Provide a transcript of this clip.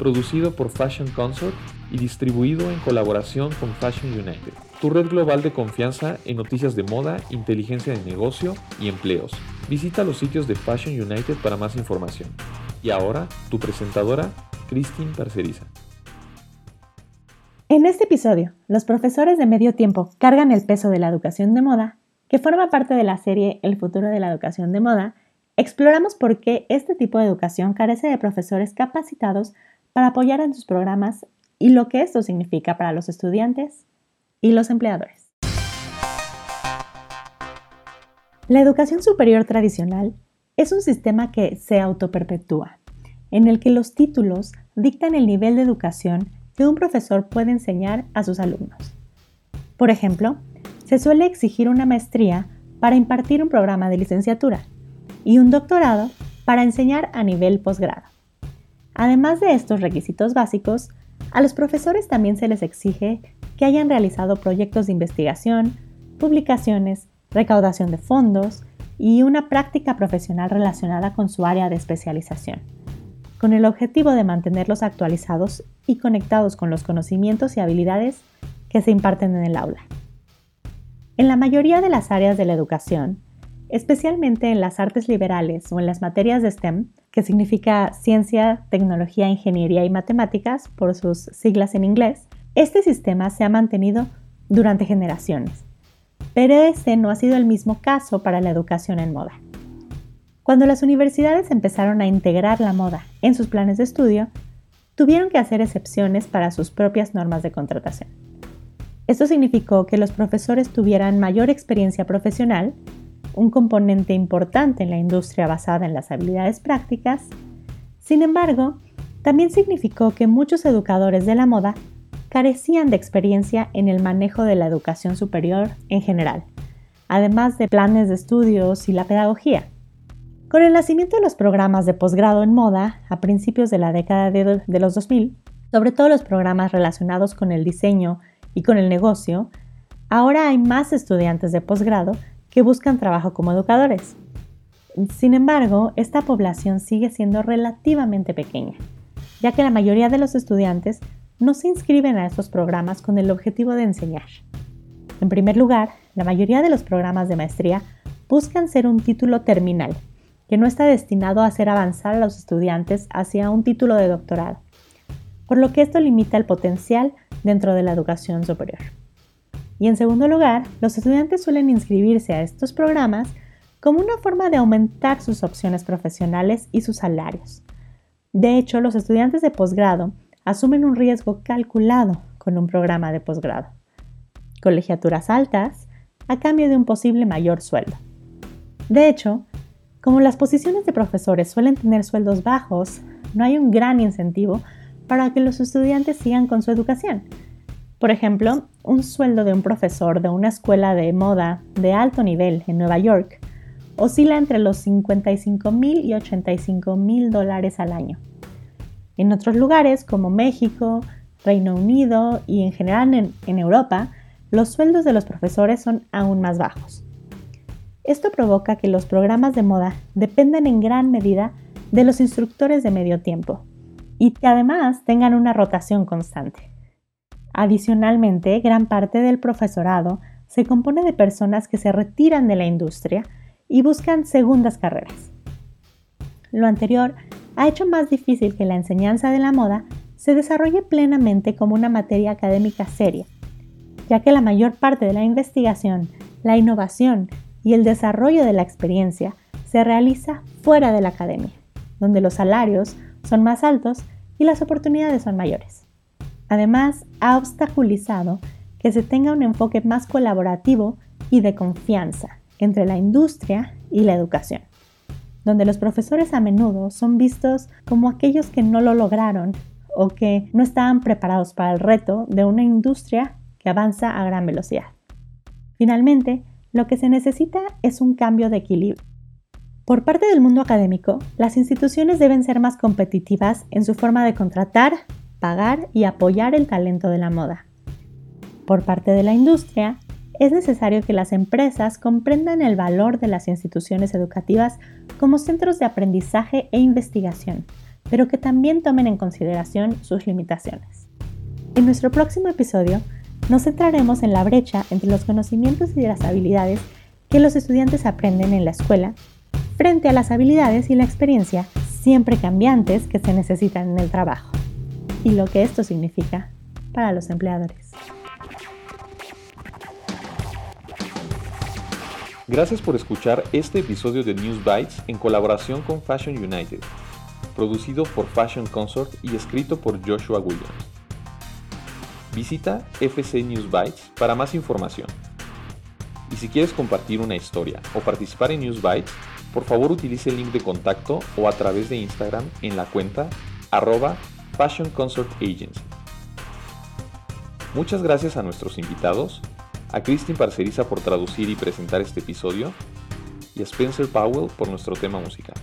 producido por Fashion Consort y distribuido en colaboración con Fashion United, tu red global de confianza en noticias de moda, inteligencia de negocio y empleos. Visita los sitios de Fashion United para más información. Y ahora, tu presentadora, Christine Parceriza. En este episodio, los profesores de medio tiempo cargan el peso de la educación de moda, que forma parte de la serie El futuro de la educación de moda, exploramos por qué este tipo de educación carece de profesores capacitados para apoyar en sus programas y lo que esto significa para los estudiantes y los empleadores. La educación superior tradicional es un sistema que se autoperpetúa, en el que los títulos dictan el nivel de educación que un profesor puede enseñar a sus alumnos. Por ejemplo, se suele exigir una maestría para impartir un programa de licenciatura y un doctorado para enseñar a nivel posgrado. Además de estos requisitos básicos, a los profesores también se les exige que hayan realizado proyectos de investigación, publicaciones, recaudación de fondos y una práctica profesional relacionada con su área de especialización, con el objetivo de mantenerlos actualizados y conectados con los conocimientos y habilidades que se imparten en el aula. En la mayoría de las áreas de la educación, especialmente en las artes liberales o en las materias de STEM, que significa ciencia, tecnología, ingeniería y matemáticas por sus siglas en inglés, este sistema se ha mantenido durante generaciones. Pero ese no ha sido el mismo caso para la educación en moda. Cuando las universidades empezaron a integrar la moda en sus planes de estudio, tuvieron que hacer excepciones para sus propias normas de contratación. Esto significó que los profesores tuvieran mayor experiencia profesional un componente importante en la industria basada en las habilidades prácticas, sin embargo, también significó que muchos educadores de la moda carecían de experiencia en el manejo de la educación superior en general, además de planes de estudios y la pedagogía. Con el nacimiento de los programas de posgrado en moda a principios de la década de, los 2000, sobre todo los programas relacionados con el diseño y con el negocio, ahora hay más estudiantes de posgrado que buscan trabajo como educadores. Sin embargo, esta población sigue siendo relativamente pequeña, ya que la mayoría de los estudiantes no se inscriben a estos programas con el objetivo de enseñar. En primer lugar, la mayoría de los programas de maestría buscan ser un título terminal, que no está destinado a hacer avanzar a los estudiantes hacia un título de doctorado, por lo que esto limita el potencial dentro de la educación superior. Y en segundo lugar, los estudiantes suelen inscribirse a estos programas como una forma de aumentar sus opciones profesionales y sus salarios. De hecho, los estudiantes de posgrado asumen un riesgo calculado con un programa de posgrado. Colegiaturas altas a cambio de un posible mayor sueldo. De hecho, como las posiciones de profesores suelen tener sueldos bajos, no hay un gran incentivo para que los estudiantes sigan con su educación, por ejemplo, un sueldo de un profesor de una escuela de moda de alto nivel en Nueva York oscila entre los 55 mil y 85 mil dólares al año. En otros lugares como México, Reino Unido y en general en, en Europa, los sueldos de los profesores son aún más bajos. Esto provoca que los programas de moda dependen en gran medida de los instructores de medio tiempo y que además tengan una rotación constante. Adicionalmente, gran parte del profesorado se compone de personas que se retiran de la industria y buscan segundas carreras. Lo anterior ha hecho más difícil que la enseñanza de la moda se desarrolle plenamente como una materia académica seria, ya que la mayor parte de la investigación, la innovación y el desarrollo de la experiencia se realiza fuera de la academia, donde los salarios son más altos y las oportunidades son mayores. Además, ha obstaculizado que se tenga un enfoque más colaborativo y de confianza entre la industria y la educación, donde los profesores a menudo son vistos como aquellos que no lo lograron o que no estaban preparados para el reto de una industria que avanza a gran velocidad. Finalmente, lo que se necesita es un cambio de equilibrio. Por parte del mundo académico, las instituciones deben ser más competitivas en su forma de contratar, pagar y apoyar el talento de la moda. Por parte de la industria, es necesario que las empresas comprendan el valor de las instituciones educativas como centros de aprendizaje e investigación, pero que también tomen en consideración sus limitaciones. En nuestro próximo episodio nos centraremos en la brecha entre los conocimientos y las habilidades que los estudiantes aprenden en la escuela frente a las habilidades y la experiencia siempre cambiantes que se necesitan en el trabajo y lo que esto significa para los empleadores. Gracias por escuchar este episodio de News Bites en colaboración con Fashion United, producido por Fashion Consort y escrito por Joshua Williams. Visita FC News Bytes para más información. Y si quieres compartir una historia o participar en News Bytes, por favor utilice el link de contacto o a través de Instagram en la cuenta arroba Fashion Consort Agency. Muchas gracias a nuestros invitados a Christine Parceriza por traducir y presentar este episodio y a Spencer Powell por nuestro tema musical.